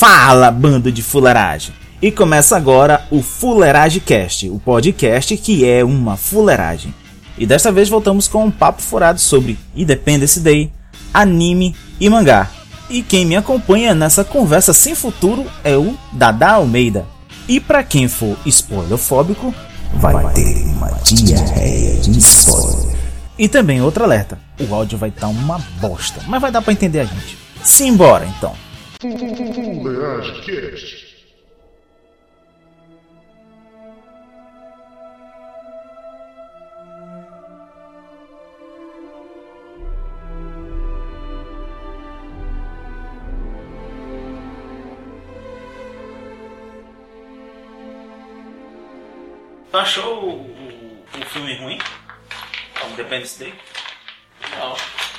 Fala, bando de fuleiragem! E começa agora o Fuleiragem Cast, o podcast que é uma fuleiragem. E desta vez voltamos com um papo furado sobre Independence Day, anime e mangá. E quem me acompanha nessa conversa sem futuro é o Dada Almeida. E para quem for spoilerfóbico, vai ter uma diarreia de spoiler. E também outro alerta, o áudio vai estar tá uma bosta, mas vai dar para entender a gente. Simbora então. Fuleiragem Cast. Tu achou o, o, o filme ruim? O Independence Day? Não.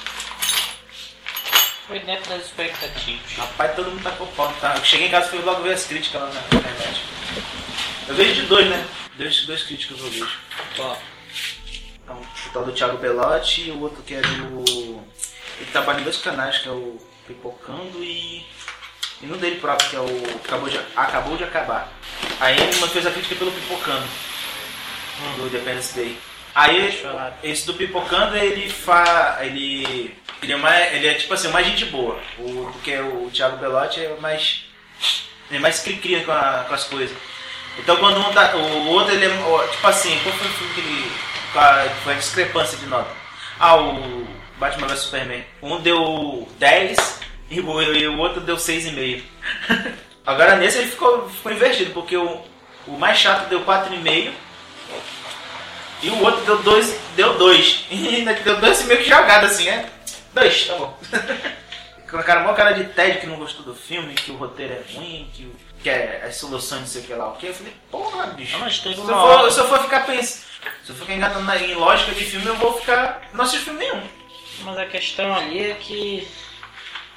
Foi dentro das expectativas. Rapaz, todo mundo tá com pau. Tá? Eu cheguei em casa e fui logo ver as críticas lá na internet. Eu vejo de dois, né? Dois, dois críticos eu vejo. Ó, Então, o tal do Thiago Belotti e o outro que é do. Ele trabalha em dois canais, que é o Pipocando e. E no dele próprio, que é o. Acabou de, acabou de acabar. Aí ele fez a crítica pelo Pipocando. Do Independence Day. Aí esse do Pipocando ele fa. ele. Ele é, mais, ele é tipo assim, mais gente boa. O, porque o Thiago Belotti é mais. Ele é mais cri-cria com, com as coisas. Então quando um tá, o outro ele é. Tipo assim, qual foi o filme que ele. Foi a discrepância de nota. Ah, o Batman vs Superman. Um deu 10 e o, e o outro deu 6,5. Agora nesse ele ficou, ficou invertido, porque o, o mais chato deu 4,5 e o outro deu 2. Deu 2. E ainda deu 2,5 jogado assim, é? 2, tá bom. Com a cara, de Ted que não gostou do filme, que o roteiro é ruim, que, o- que é as soluções não sei o que lá o que. Eu falei, porra, bicho. Não, mas teve se, eu uma for, se eu for ficar pensando. Se eu for ficar enganando na- em lógica de filme, eu vou ficar. Não assisto filme nenhum. mas a questão ali é que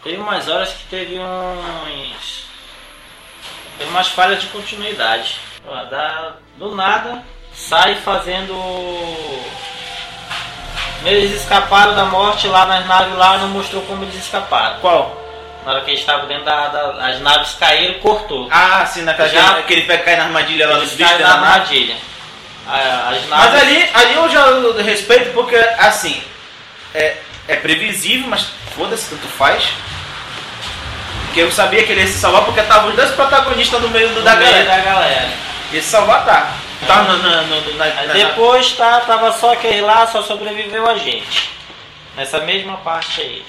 teve umas horas que teve uns. Teve umas falhas de continuidade. Ó, da- do nada sai fazendo. Eles escaparam da morte lá nas naves lá, não mostrou como eles escaparam. Qual? Na hora que eles estavam dentro da, da- As naves caíram, cortou. Ah, sim, naquela Já- que ele pega cair na armadilha lá caíram dentro na da nave. armadilha. Naves. Mas ali, ali eu já respeito porque, assim, é, é previsível, mas foda-se, tanto faz. Porque eu sabia que ele ia se salvar porque estavam os dois protagonistas no meio do, da no meio galera. da galera. Ia se salvar, tá. Tá na, na- depois tá, tava só aquele lá, só sobreviveu a gente. Nessa mesma parte aí.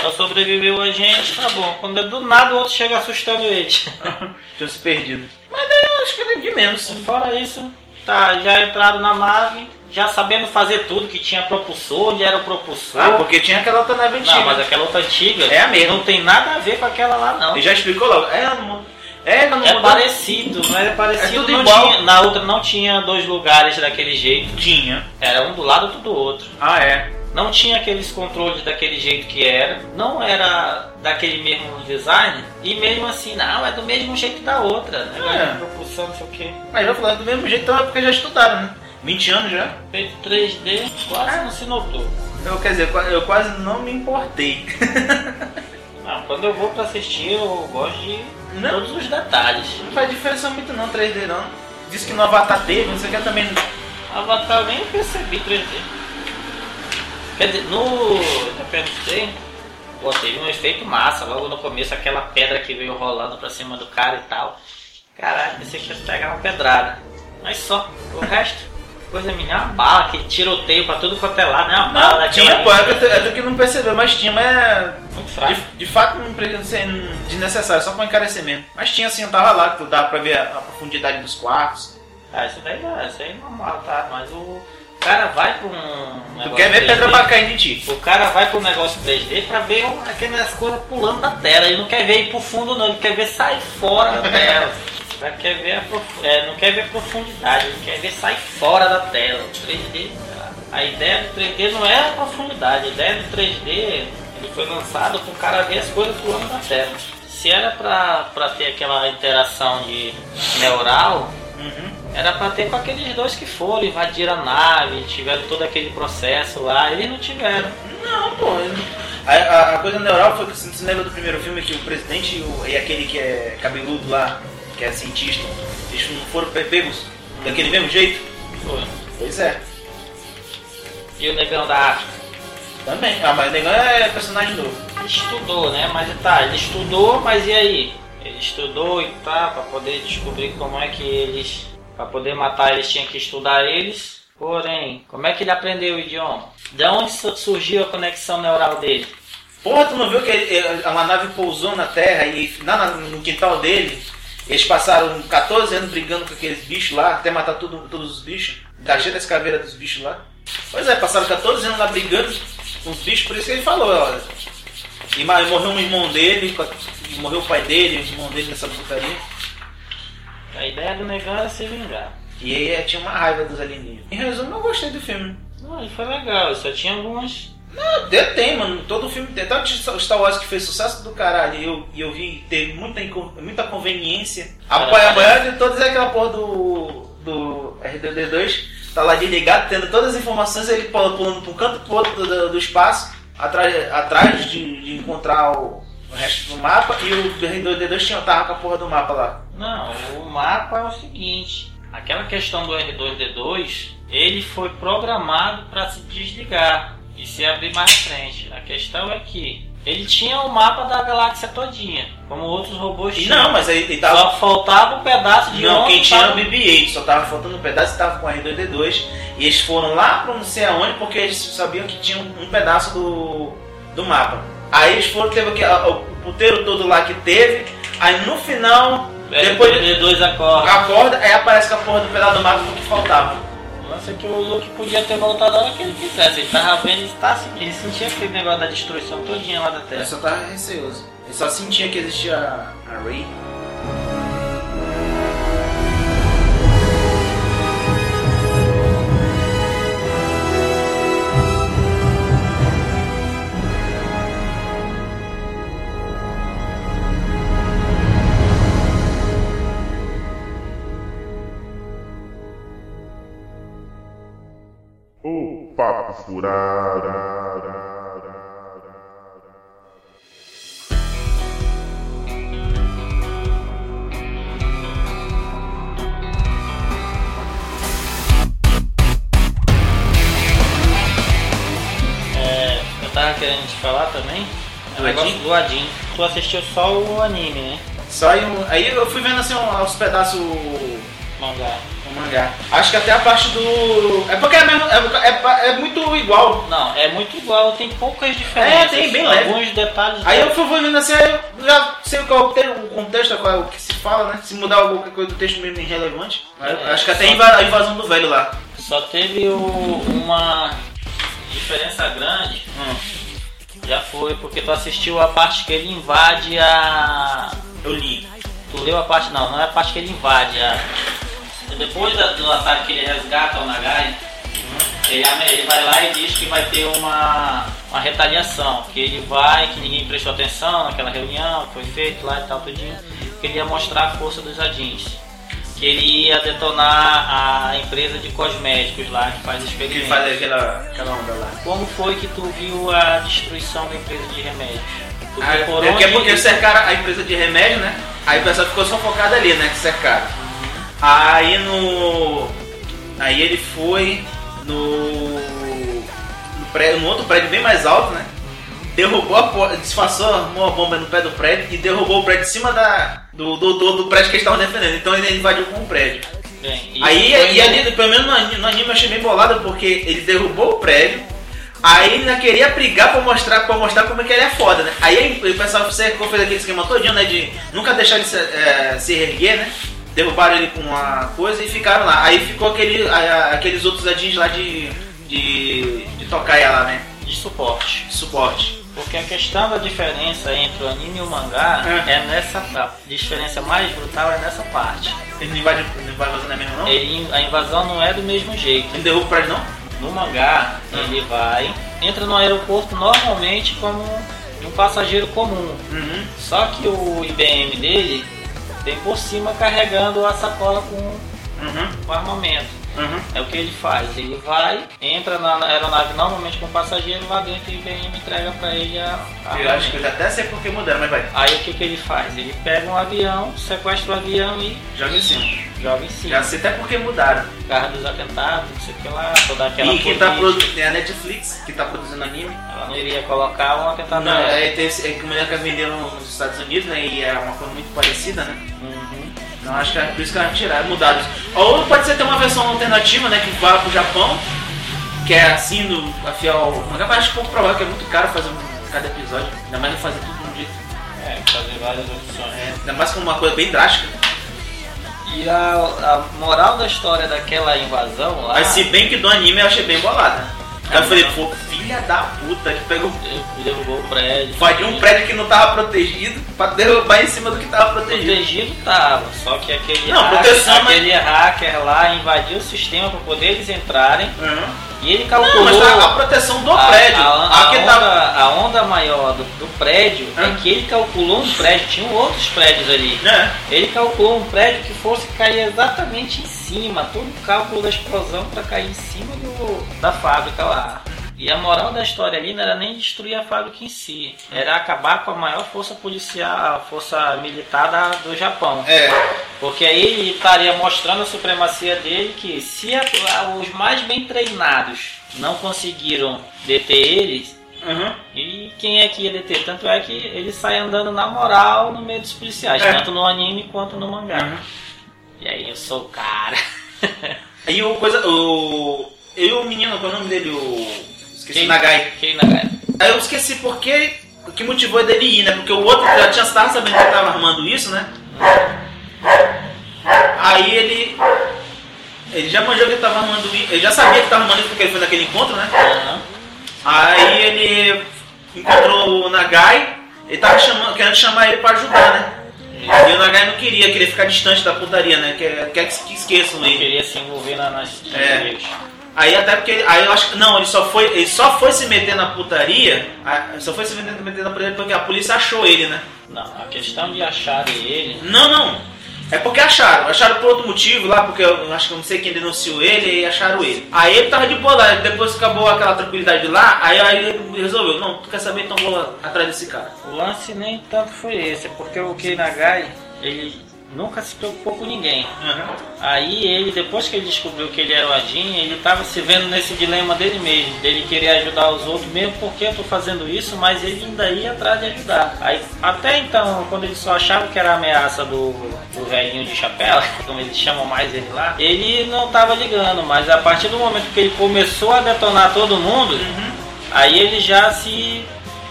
Só sobreviveu a gente, tá bom. Quando é do nada o outro chega assustando eles. Tinha se perdido. Mas daí eu acho que é de menos. Fora isso, tá, já entraram na nave, já sabendo fazer tudo, que tinha propulsor, onde era o propulsor. Ah, porque tinha aquela outra nave antiga. Não, mas aquela outra antiga É a mesma. não tem nada a ver com aquela lá não. Ele já explicou logo. É, não, é, não É mudou. parecido, mas é parecido. É tudo não igual. Tinha, na outra não tinha dois lugares daquele jeito. Tinha. Era um do lado outro do outro. Ah, é. Não tinha aqueles controles daquele jeito que era. Não era daquele mesmo design. E mesmo assim, não, é do mesmo jeito da outra. Negócio É. propulsão, não sei o que. Mas vai falar do mesmo jeito, então é porque já estudaram, né? 20 anos já. Feito 3D, quase não se notou. Eu, quer dizer, eu quase não me importei. Não, quando eu vou pra assistir, eu gosto de Não. todos os detalhes. Não faz diferença muito não, 3D não. Diz que no Avatar teve, não sei o que também. Avatar eu nem percebi 3D. Quer dizer, no Day, pô, teve um efeito massa. Logo no começo, aquela pedra que veio rolando pra cima do cara e tal. Caralho, pensei que ia pegar uma pedrada. Mas só, o resto, coisa minha, uma bala, que tiroteio pra tudo quanto é lado, né? Uma bala Não, daquela tinha, pô, é do- é do que não percebeu, mas tinha, mas é- Muito fraco. de, de fato não precisa ser desnecessário, só pra encarecimento. Mas tinha assim, eu tava lá, que tu dava pra ver a, a profundidade dos quartos. Ah, isso daí não, isso aí é normal, tá? Mas o cara vai pra um. Tu quer ver 3D. pedra pra cair de ti. O cara vai pro negócio 3D pra ver um- aquelas coisas pulando da tela. Ele não quer ver ir pro fundo, não. Ele quer ver sair fora da tela. Ele quer ver a profu- é, não quer ver profundidade, ele quer ver sair fora da tela. O 3D, a ideia do 3D não é a profundidade. A ideia do 3D ele foi lançado pro cara ver as coisas pulando da tela. Se era pra, pra ter aquela interação de neural, Uhum. era pra ter com aqueles dois que foram, invadiram a nave, tiveram todo aquele processo lá, eles não tiveram. Não, pô. A, a- a coisa neural foi que você você lembra do primeiro filme que o presidente e, o- e aquele que é cabeludo lá, que é cientista, eles não foram pe- pegos daquele mesmo jeito? Foi. Pois é. E o negão da África? Também. Ah, mas o negão é personagem novo. Ele estudou, né? Mas tá, ele estudou, mas e aí? Ele estudou e tá, pra poder descobrir como é que eles. Pra poder matar eles tinha que estudar eles. Porém, como é que ele aprendeu o idioma? De onde su- surgiu a conexão neural dele? Porra, tu não viu que ele- ele- uma nave pousou na Terra e na- no quintal dele, eles passaram 14 anos brigando com aqueles bichos lá, até matar tudo, todos os bichos, da cheia das caveiras dos bichos lá. Pois é, passaram 14 anos lá brigando os bichos, por isso que ele falou, olha. E morreu um irmão dele, morreu o pai dele, o irmão dele nessa putaria. A ideia do negão era se vingar. E aí eh, tinha uma raiva dos alienígenas. Em resumo, eu gostei do filme. Não, ele foi legal, só tinha algumas. Não, até tem, mano. Todo filme tem. Tanto o Star Wars que fez sucesso do caralho e eu, e eu vi teve muita, muita conveniência. A a maior de todas é aquela porra do. do R2D2. Tá lá desligado, tendo todas as informações, ele pula- pulando pra um canto pro outro do, do- espaço, atrás, atrás de, de encontrar o, o resto do mapa. E o R2D2 tinha, tava com a porra do mapa lá. Não, o mapa é o seguinte: aquela questão do R2D2, ele foi programado para se desligar e se abrir mais frente. A questão é que ele tinha o mapa da galáxia todinha, como outros robôs tinham. não, mas aí ele tava. Só faltava um pedaço de Não, quem tinha era o tava- BB-8, só tava faltando um pedaço e tava com o R2D2. E eles foram lá pra não sei aonde porque eles sabiam que tinha um, pedaço do, do mapa. Aí eles foram, teve aqui, o puteiro todo lá que teve. Aí no final, depois de R2D2 acorda. acorda, aí aparece que a porra do pedaço do mapa foi o faltava. Nossa, que o Luke podia ter voltado a hora que ele quisesse. Ele tava vendo, ele, tá, ele sentia aquele negócio da destruição todinha lá da Ele Terra. só tava receoso. Ele só sentia que existia a Rey. Papo furado. É, eu tava querendo te falar também. é Do negócio Adin? do Adin. Tu assistiu só o anime, né? Só aí, um- aí eu fui vendo assim um- pedaços Mangá. Mangá. Acho que até a parte do. É porque é, mesmo, é, é- é muito igual. Não, é muito igual, tem poucas diferenças. É, tem, bem leve. Alguns detalhes. Aí eu fui vendo assim, eu já sei qual é o contexto, qual é o que se fala, né? Se mudar alguma coisa do texto mesmo irrelevante. Eu É, acho que até a invasão do velho lá. Só teve o- uma diferença grande. Hum. Já foi porque tu assistiu a parte que ele invade a. Eu li. Tu leu a parte não, não é a parte que ele invade. A... Depois do ataque que ele resgata o Nagai, ele, ele vai lá e diz que vai ter uma, uma retaliação. Que ele vai, que ninguém prestou atenção naquela reunião que foi feito lá e tal, tudinho. Que ele ia mostrar a força dos Adins. Que ele ia detonar a empresa de cosméticos lá que faz Que experimentos. faz aquela, aquela onda lá. Como foi que tu viu a destruição da empresa de remédios? Tu Ah, por é porque, onde- porque cercaram a empresa de remédio, né? Aí o pessoal ficou só focado ali, né? Que cercaram. Aí no. Aí ele foi no. No, prédio, no outro prédio bem mais alto, né? Derrubou a porta, disfarçou, armou a bomba no pé do prédio e derrubou o prédio em cima da, do, do, do, do prédio que eles estavam defendendo. Então ele invadiu com o prédio. Bem, e Aí, e ali, pelo menos no anime, no anime eu achei bem bolado porque ele derrubou o prédio, aí ele ainda queria brigar pra mostrar, pra mostrar como é que ele é foda, né? Aí o pessoal fez aquele esquema todinho, né? De nunca deixar ele se, eh, se erguer, né? Derrubaram ele com uma coisa e ficaram lá. Aí ficou aquele, a- a- aqueles outros adins lá de, de, de tocaia lá, né? de suporte. De suporte. Porque a questão da diferença entre o anime e o mangá É. é, nessa a diferença mais brutal é nessa parte. Ele não invade, não vai fazendo mesmo, não? Ele, a invasão não é do mesmo jeito. Ele derruba o prédio, não? No mangá, ele vai, entra no aeroporto normalmente como um passageiro comum. Uhum. Só que o IBM dele vem por cima carregando a sacola com Uhum. o armamento. Uhum. É o que ele faz. Ele vai, entra na aeronave normalmente com o passageiro, lá dentro e vem e entrega pra ele a, a Eu acho que eu já até sei porque mudaram, mas vai. Aí o que, que ele faz? Ele pega um avião, sequestra o avião e Joga em cima. Cima. Já sei até porque mudaram. Por causa dos atentados, não sei o que lá, toda aquela e quem tá produzindo. Tem a Netflix que tá produzindo anime. Ela não iria colocar um atentado Não, é, tem é que a mulher quer vender nos Estados Unidos, né? E é uma coisa muito parecida, né? Uhum. Então acho que é por isso que elas tiraram, mudaram. Ou pode ser ter uma versão alternativa, né? Que vá pro Japão, que é assim, no, a fiel. Mas acho pouco provável que é muito caro fazer um, cada episódio. Ainda mais não fazer tudo de um jeito. É, fazer várias opções. É, ainda mais com uma coisa bem drástica. E a, a moral da história daquela invasão lá. Mas se bem que do anime eu achei bem bolada. Aí eu falei, pô, filha da puta que pegou. derrubou o prédio. Invadiu um prédio que não tava protegido pra derrubar em cima do que tava protegido. Protegido tava, só que aquele, Não, hacker, mas- aquele hacker lá invadiu o sistema para poder eles entrarem Uhum. e ele Não, calculou mas tá a, a proteção do a, prédio. a- a onda, tava. a onda maior do, do prédio Hã? é que ele calculou um prédio, tinham outros prédios ali. Né? Ele calculou um prédio que fosse cair exatamente em cima, todo o cálculo da explosão para cair em cima do, da fábrica lá. E a moral da história ali não era nem destruir a fábrica em si, era acabar com a maior força policial, a força militar da- do Japão. É. Porque aí ele estaria mostrando a supremacia dele que se a- os mais bem treinados não conseguiram deter eles, Uhum. e quem é que ia deter? Tanto é que ele sai andando na moral no meio dos policiais, É. tanto no anime quanto no mangá. Uhum. E aí eu sou o cara. Aí o coisa. O. Eu e o menino, qual é o nome dele? O. Esqueci Quem- o Nagai. Quem Nagai? Aí eu esqueci porque. O que motivou dele ir, né? Porque o outro já tinha tava sabendo que ele tava armando isso, né? Aí ele. Ele já manjou que ele tava armando isso. Ele já sabia que tava armando isso porque ele foi naquele encontro, né? Aham. Aí ele encontrou o Nagai, ele tava chamando, querendo chamar ele pra ajudar, né? E o Nagai não queria, queria ficar distante da putaria, né? Quer, quer que que esqueçam Não ele. queria se envolver na, nas É. Aí até porque aí eu acho que não, ele só foi, ele só foi se meter na putaria, só foi se meter, meter na putaria porque a polícia achou ele, né? Não, a questão de achar ele. Não, não. É porque acharam, acharam por outro motivo lá, porque eu acho que eu não sei quem denunciou ele e acharam ele. Aí ele tava de boa lá, depois acabou aquela tranquilidade lá, aí, aí ele resolveu, não, tu quer saber, então vou atrás desse cara. O lance nem tanto foi esse, é porque o Kei Nagai, ele nunca se preocupou com ninguém. Aí ele, depois que ele descobriu que ele era o Adin, ele estava se vendo nesse dilema dele mesmo, dele querer ajudar os outros, mesmo porque eu tô fazendo isso, mas ele ainda ia atrás de ajudar. Aí, até então, quando ele só achava que era a ameaça do, do velhinho de chapéu, como eles chamam mais ele lá, ele não estava ligando, mas a partir do momento que ele começou a detonar todo mundo, aí ele já se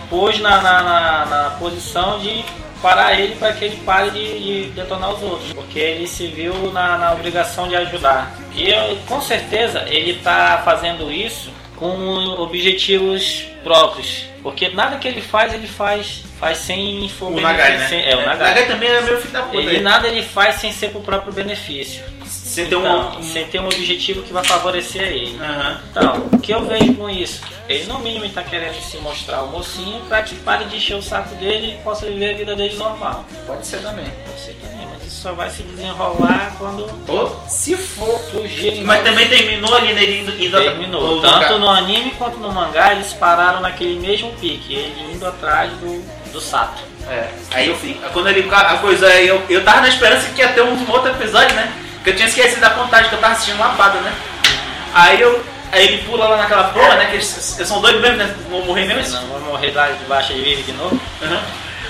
pôs na, na, na- na posição de parar ele para que ele pare de, de detonar os outros, porque ele se viu na, na obrigação de ajudar. E eu, com certeza ele está fazendo isso com objetivos próprios, porque nada que ele faz, ele faz, faz sem O for Nagai, né? sem- É, o Nagai. Nagai também é meio filho da puta. Ele, Ele, nada ele faz sem ser pro próprio benefício. Sem ter Então, um... sem ter um objetivo que vai favorecer ele. Aham. Então, o que eu vejo com isso? Ele no mínimo está querendo se mostrar o mocinho para que pare de encher o saco dele e possa viver a vida dele normal. Pode ser também. Você também, mas isso só vai se desenrolar quando Ou se for. surgirem. Mas também terminou ali nele indo, indo terminou. no Tanto no anime quanto no mangá eles pararam naquele mesmo pique, ele indo atrás do, do Sato. É. Aí eu fui. Quando ele. A coisa. Eu, eu tava na esperança que ia ter um outro episódio, né? Porque eu tinha esquecido da contagem que eu tava assistindo lapada, né? Aí eu. Aí ele pula lá naquela porra, né? Que eles, eles são doidos mesmo, né? Vão morrer mesmo. Não vou morrer lá de vive de novo. Aham.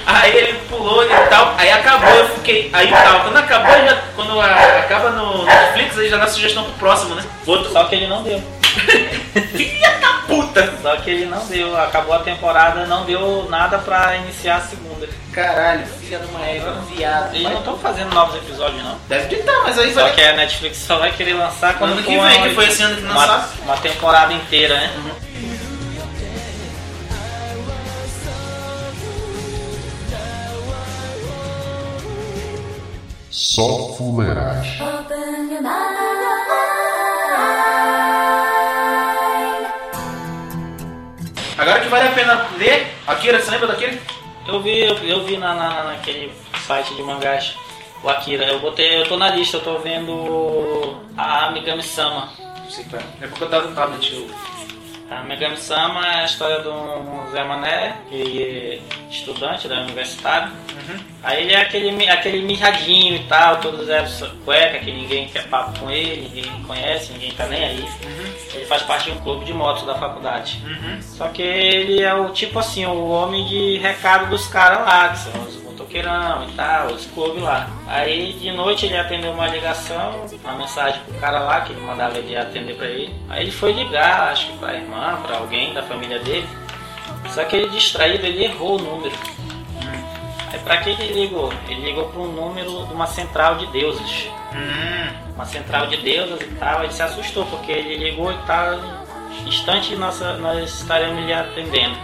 Aí ele pulou e tal, aí acabou, eu fiquei. Aí tal, quando acabou, já, quando a- acaba no Netflix, aí já dá sugestão pro próximo, né? Outro. Só que ele não deu. Filha da puta! Só que ele não deu. Acabou a temporada, não deu nada pra iniciar a segunda. Caralho, filha de uma égua, viado. Eles não estão fazendo novos episódios, não. Deve estar, mas aí Só vai. que a Netflix só vai querer lançar quando Ano que vem, uma, que foi esse ano que uma, lançaram. uma temporada inteira, né? Só fuleiragem. Akira, você lembra daquele? Eu vi, eu, eu vi na, na- naquele site de mangás. O Akira, eu botei, eu tô na lista, eu tô vendo a Megami Sama. Qual é. É porque eu tava no tablet. Eu... A Megami Sama é a história do Zé Mané, que é estudante da universidade. Aí ele é aquele, aquele mirradinho e tal, todos é cueca, que ninguém quer papo com ele, ninguém conhece, ninguém tá nem aí. Ele faz parte de um clube de motos da faculdade. Só que ele é o tipo assim, o homem de recado dos caras lá, que são os motoqueirão e tal, os clubes lá. Aí de noite ele atendeu uma ligação, uma mensagem pro cara lá, que ele mandava ele atender pra ele. Aí ele foi ligar, acho que pra irmã, pra alguém da família dele. Só que ele distraído, ele errou o número. Aí pra que ele ligou? Ele ligou para um número de uma central de deuses. Hum, Uma central de deuses e tal. Ele se assustou porque ele ligou e tal. Instante nós, nós estaremos lhe atendendo.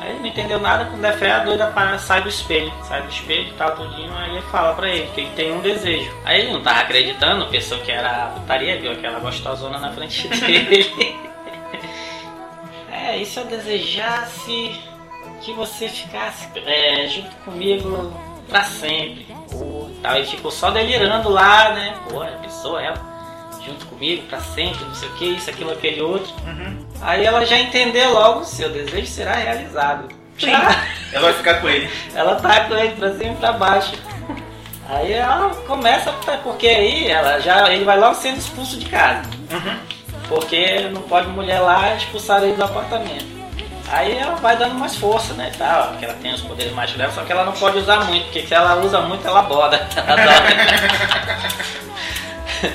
Aí ele não entendeu nada, quando é fé, a doida sai do espelho. Sai do espelho e tal, tudinho. Aí ele fala pra ele que ele tem um desejo. Aí ele não tava acreditando, pensou que era a putaria, viu aquela gostosona na frente dele. é, e se eu desejasse que você ficasse é, junto comigo pra sempre? Pô, tal. Ele ficou só delirando lá, né? Pô, a pessoa, ela, junto comigo pra sempre, não sei o que, isso, aquilo, aquele outro. Aí ela já entendeu logo, seu desejo será realizado. Sim. Ela vai ficar com ele. ela tá com ele pra cima e pra baixo. Aí ela começa, porque aí ela já, ele vai logo sendo expulso de casa. Porque não pode mulher lá expulsar ele do apartamento. Aí ela vai dando mais força, né, tal, porque ela tem os poderes mágicos dela, só que ela não pode usar muito, porque se ela usa muito, ela boda. Ela.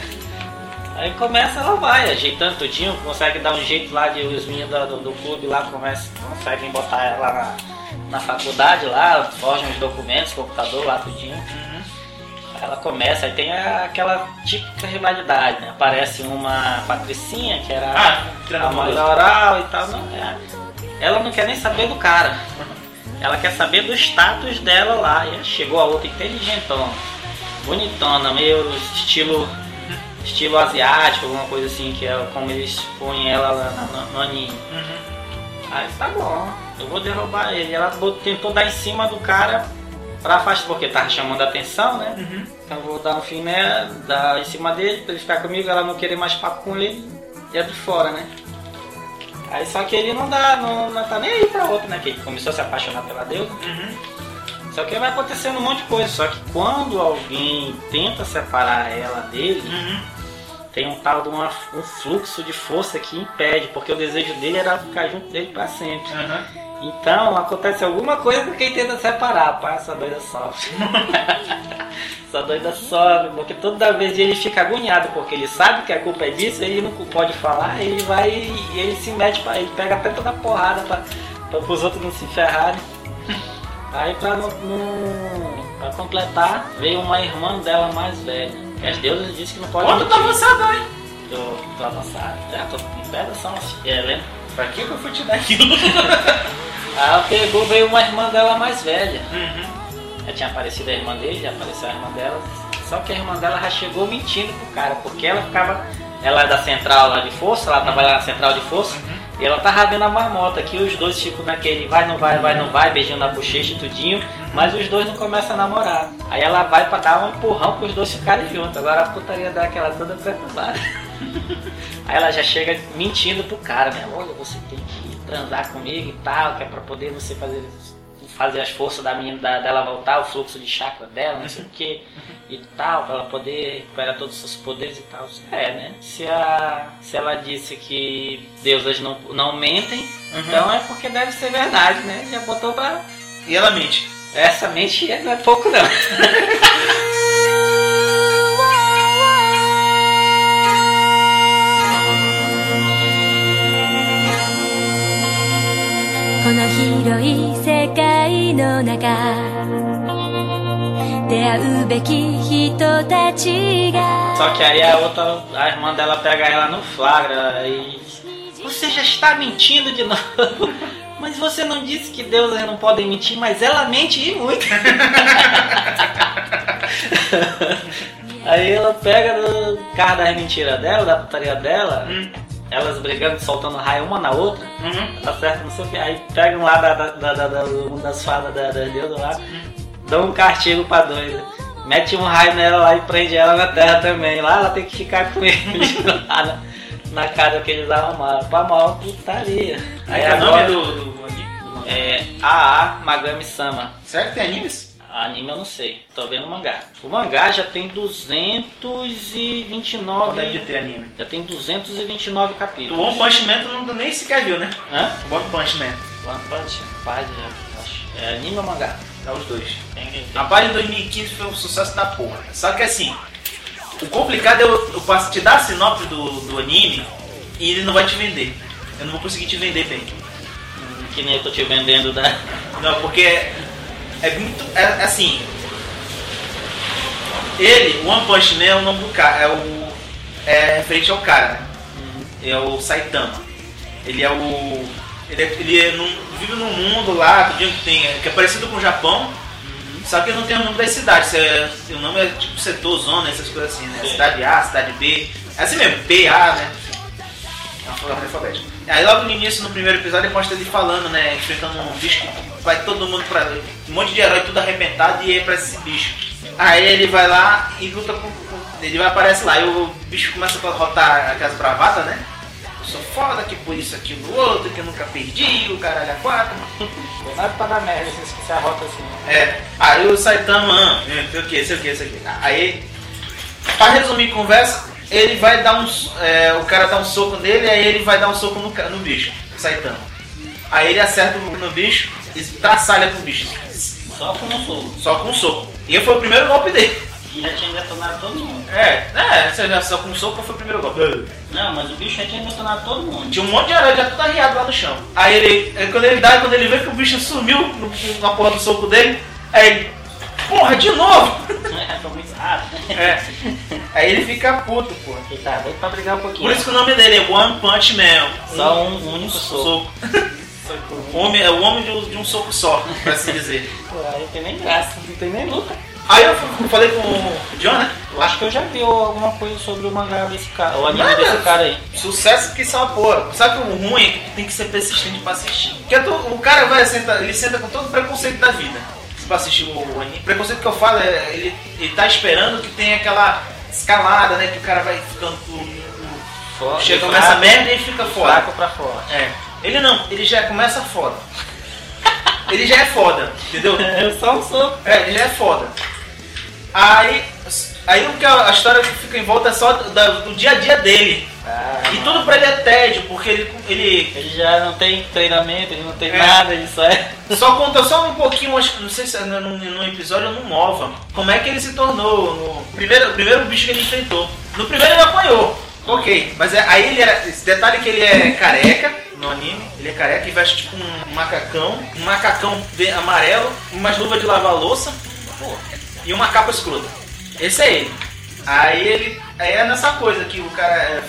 Aí começa, ela vai, ajeitando tudinho, consegue dar um jeito lá de os meninos do, do, clube lá começam, conseguem botar ela na, na faculdade lá, forjam os documentos, computador lá, tudinho. Aí ela começa, aí tem a- aquela típica rivalidade, né? Aparece uma patricinha, que era Ah, a treinador. mãe da oral e tal, não, é. Ela não quer nem saber do cara. Ela quer saber do status dela lá. E chegou a outra inteligentona, bonitona, meio estilo estilo asiático, alguma coisa assim, que é como eles põem ela lá na- no, no anime. Aí tá bom, eu vou derrubar ele. Ela tentou dar em cima do cara pra afastar, porque tava chamando a atenção, né? Então eu vou dar um fim né, dar em cima dele, pra ele ficar comigo, ela não querer mais papo com ele e é de fora, né? Aí só que ele não dá, não, não tá nem aí pra outro, né? Que ele começou a se apaixonar pela deusa. Só que vai acontecendo um monte de coisa. Só que quando alguém tenta separar ela dele, tem um tal de uma- um fluxo de força que impede, porque o desejo dele era ficar junto dele pra sempre. Então acontece alguma coisa com quem tenta separar, pá, essa doida sofre. essa doida sofre, porque toda vez ele fica agoniado, porque ele sabe que a culpa é disso, ele não pode falar, ele vai e ele se mete, pra, ele pega até toda a porrada pra os outros não se ferrarem. Aí pra completar, veio uma irmã dela mais velha. E as deusas dizem que não pode Quanto tá avançado aí? Tô, tô avançado. Já tô em pedação, é, lembra? Pra que eu fui te dar aquilo? Aí ela pegou, veio uma irmã dela mais velha. Já tinha aparecido a irmã dele, já apareceu a irmã dela. Só que a irmã dela já chegou mentindo pro cara, porque ela ficava. Ela é da central lá de força, ela trabalha na central de força, e ela tava vendo a marmota, que os dois ficam naquele vai, não vai, vai, não vai, beijando na bochecha e tudinho, mas os dois não começam a namorar. Aí ela vai pra dar um empurrão pros dois ficarem juntos. Agora a putaria dá aquela toda perturbada. Aí ela já chega mentindo pro cara, né? Olha, você tem que transar comigo e tal, que é pra poder você fazer, fazer as forças da menina da, dela voltar, o fluxo de chakra dela, não sei o que e tal, para ela poder recuperar todos os seus poderes e tal. É, né? Se, a, se ela disse que deusas não, não mentem, uhum. então é porque deve ser verdade, né? Já botou pra. E ela mente. Essa mente é, não é pouco não. この広い世界 Só que aí a outra, a irmã dela pega ela no flagra e você já está mentindo de novo. Mas você não disse que Deus não pode mentir, mas ela mente e muito. Aí ela pega no carro das mentiras dela, da putaria dela, hum elas brigando, soltando raio uma na outra, tá certo, não sei o que. Aí pegam lá da, da, da, da, uma das fadas da, da deusa lá, dão um castigo pra doida. mete um raio nela lá e prende ela na terra também. Lá ela tem que ficar com ele lá na, na casa que eles arrumaram. Pra mal putaria. Aí é o nome do, do anime? É AA Magami Sama. Será que tem animes? Anime eu não sei, tô vendo o mangá. O mangá já tem 229. Não deve ter anime. Já tem 229 O capítulos. One Punch Man tu não, nem sequer viu, né? Hã? O One Punch Man. One Punch, página, acho. É anime ou mangá? É os dois. Tem, tem. A página de 2015 foi um sucesso da porra. Só que assim, o complicado é eu, eu te dar a sinopse do, do anime e ele não vai te vender. Eu não vou conseguir te vender bem. Que nem eu tô te vendendo da. Não, porque é, muito. É, assim. Ele, o One Punch Man é o nome do cara. É o. É referente ao cara, né? É o Saitama. Ele é o. Ele, é, ele é num- vive num mundo lá que tem, que é parecido com o Japão. Só que não tem o nome das cidades. é- o nome é tipo setor, zona, essas coisas assim, né? Cidade A, cidade B. É assim mesmo, B, A, né? É uma alfabética. Aí logo no início, no primeiro episódio, mostra ele falando, né? Enfrentando um bicho que vai todo mundo pra. Um monte de herói tudo arrebentado e é pra esse bicho. Aí ele vai lá e luta com. com- ele vai aparece lá e o bicho começa a rotar aquelas bravatas, né? Eu sou foda, que por isso, aquilo, outro, que eu nunca perdi, o caralho a quatro. Nada pra dar merda, se a rota assim. É, aí o Saitama, ah, sei o que, sei o que, sei o que. Aí, pra resumir conversa, ele vai dar um. é, o cara dá um soco nele, aí ele vai dar um soco no, no bicho, o Saitama. Aí ele acerta no, no bicho e traçalha com o bicho, Só com um soco. só com um soco. E foi o primeiro golpe dele. E já tinha detonado todo mundo. É, é, você já só com um soco foi o primeiro golpe. Não, mas o bicho já tinha detonado todo mundo. Tinha um monte de aranha já tudo arriado lá no chão. Aí ele, aí quando ele dá, quando ele vê que o bicho sumiu no- na porra do soco dele, aí ele, porra, de novo! Foi muito rápido. É. Aí ele fica puto, pô. Ele tá doido pra brigar um pouquinho. Por isso que o nome dele é One Punch Man. Só um único soco. O homem, é o homem de um, de um soco só, pra assim dizer. Pô, aí não tem nem graça, não tem nem luta. Aí eu falei com o John, né? Eu acho que eu já vi alguma coisa sobre o mangá desse cara, o anime Nada. desse cara aí. Sucesso que são a porra. Sabe que o ruim é que tu tem que ser persistente pra assistir. Porque tu- o cara vai sentar, ele senta com todo o preconceito da vida pra assistir o, o anime. Preconceito que eu falo é ele, ele tá esperando que tenha aquela escalada, né? Que o cara vai ficando. Forte, Chega fraco, nessa merda e fica fora. Fraco pra forte. É. Ele não, ele já começa foda. Ele já é foda, entendeu? É só um soco. É, ele já é foda. Aí, aí o que a, a história que fica em volta é só do, do dia a dia dele. E tudo pra ele é tédio, porque ele, ele Ele já não tem treinamento, ele não tem É. nada, ele só é. só conta só um pouquinho, acho que não sei se é no, no episódio ou no Nova, como é que ele se tornou no primeiro, primeiro bicho que ele enfrentou. No primeiro ele apanhou, ok, mas é- aí ele era. Esse detalhe que ele é careca no anime, ele é careca e veste tipo um macacão, um macacão amarelo, umas luvas de lavar louça pô, e uma capa escrota. Esse é ele. Aí ele. Aí é nessa coisa que o cara é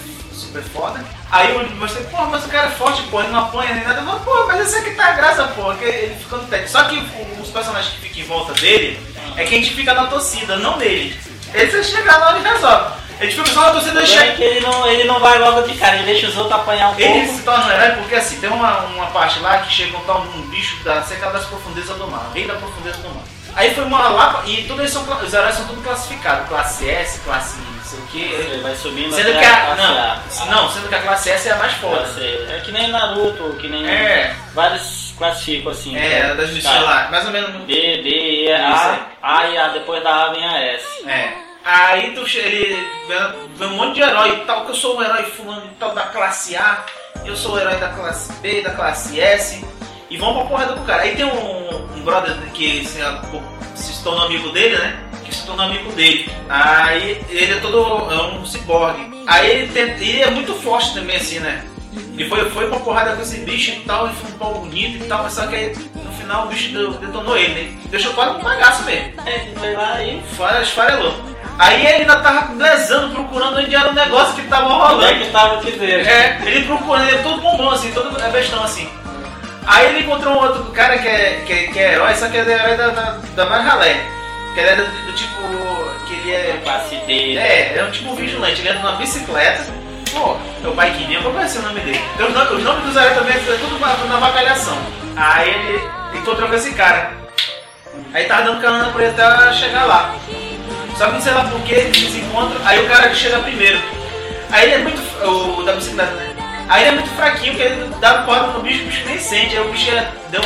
super foda. Aí eu- você, pô, mas o cara é forte, pô, ele não apanha nem nada. Eu pô, mas esse aqui tá a graça, pô, que ele fica no técnico. Só que os personagens que ficam em volta dele é que a gente fica na torcida, não nele. Ele você chega lá e resolve. A gente fica só na torcida e É chega. que ele não, ele não vai logo de cara, ele deixa os outros apanhar um Ele pouco. se torna um herói porque assim, tem uma, uma parte lá que chega um tal um bicho da seca das profundezas do mar, rei da profundeza do mar. Aí foi uma lá e todos eles são, os heróis são tudo classificados, classe S, classe sei o Ele que. vai subindo Sendo que a, A. não, não, sendo que a classe S é a mais foda. É que nem Naruto, que nem É. vários classificam assim. É, né? missões Tá. lá, mais ou menos. B, D, E, A, aí. A e A, depois da A vem a S. É. Aí tu, ele vê um monte de herói e tal, que eu sou o herói fulano e tal da classe A, eu sou o herói da classe B, da classe S, e vão pra porrada do cara. Aí tem um, um brother que se, se tornou amigo dele, né? Tornou amigo dele. Aí ele é todo. é um ciborgue. Aí ele, tem, ele é muito forte também, assim, né? Ele foi, foi pra porrada com esse bicho e tal, e foi um pau bonito e tal, mas só que aí, no final o bicho detonou ele, né? Deixou quase um bagaço mesmo. Ele foi lá e. Esfarelou. Aí ele ainda tava blezando, procurando onde era o negócio que tava é rolando. que tava que dele? É, ele procurando, ele é todo bombom assim, todo é bestão assim. Aí ele encontrou um outro cara que é, que é, que é herói, só que é herói da, da, da mais ralé. Que ele é do, tipo. que ele é. Classe D. É, é um tipo vigilante, ele anda numa bicicleta. Pô, meu pai queria, qual vai ser o nome dele? Os nomes, os nomes dos heróis também é tudo na, vacalhação. Aí ele encontrou com esse cara. Aí tava dando carona pra ele até chegar lá. Só que não sei lá por que eles se encontram, aí o cara chega primeiro. Aí ele é muito. O da bicicleta, né? Aí ele é muito fraquinho, porque ele dá porta no bicho, o bicho nem sente, aí o bicho ia, deu,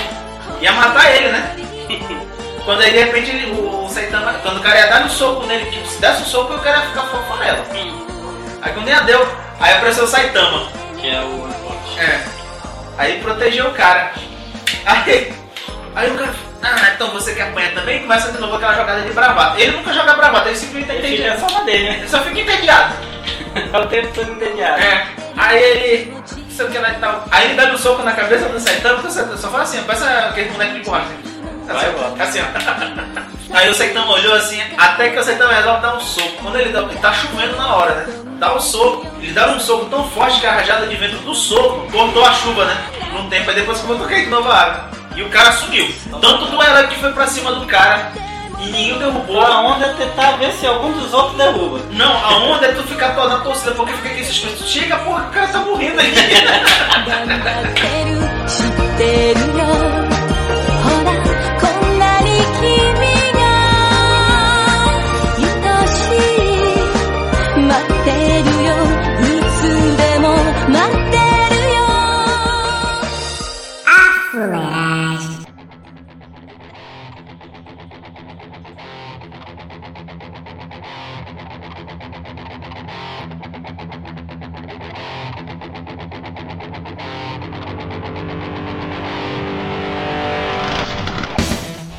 ia matar ele, né? Quando aí de repente ele, o, o Saitama, quando o cara ia dar um soco nele, tipo, se desse um soco, o cara ia ficar fofarela. Aí quando ia deu, aí apareceu o Saitama. Que é o É. Aí protegeu o cara. Aí, aí o cara, ah, então você quer apanhar também? Começa de novo aquela jogada de bravata. Ele nunca joga bravata, ele simplesmente tá entediado. só na dele, né? Ele só fica entediado. É o tempo todo entediado. É. Aí ele, não sei o que lá e tal. Aí ele dá um soco na cabeça do Saitama, porque o Saitama só faz assim, parece aquele moleque de borracha. Vai, Assim, volta. ó, assim, ó. Aí o Saitama olhou assim, até que o Saitama resolve dar um soco. Quando ele dá, ele tá chovendo na hora, né? Dá um soco, ele dá um soco tão forte que a rajada de vento do soco cortou a chuva, né? Num tempo, aí depois começou a cair de novo a água. E o cara sumiu. Tanto do herói que foi pra cima do cara e ninguém derrubou. A onda é tentar ver se algum dos outros derruba. Não, a onda é tu ficar toda na torcida, porque fica aqui suspenso. Chega, porra, o cara tá morrendo aí.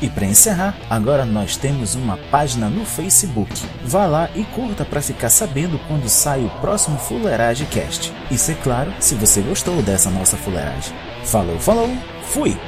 E para encerrar, agora nós temos uma página no Facebook. Vá lá e curta para ficar sabendo quando sai o próximo Fuleiragem Cast. Isso é claro, se você gostou dessa nossa fuleiragem. Falou, falou, fui!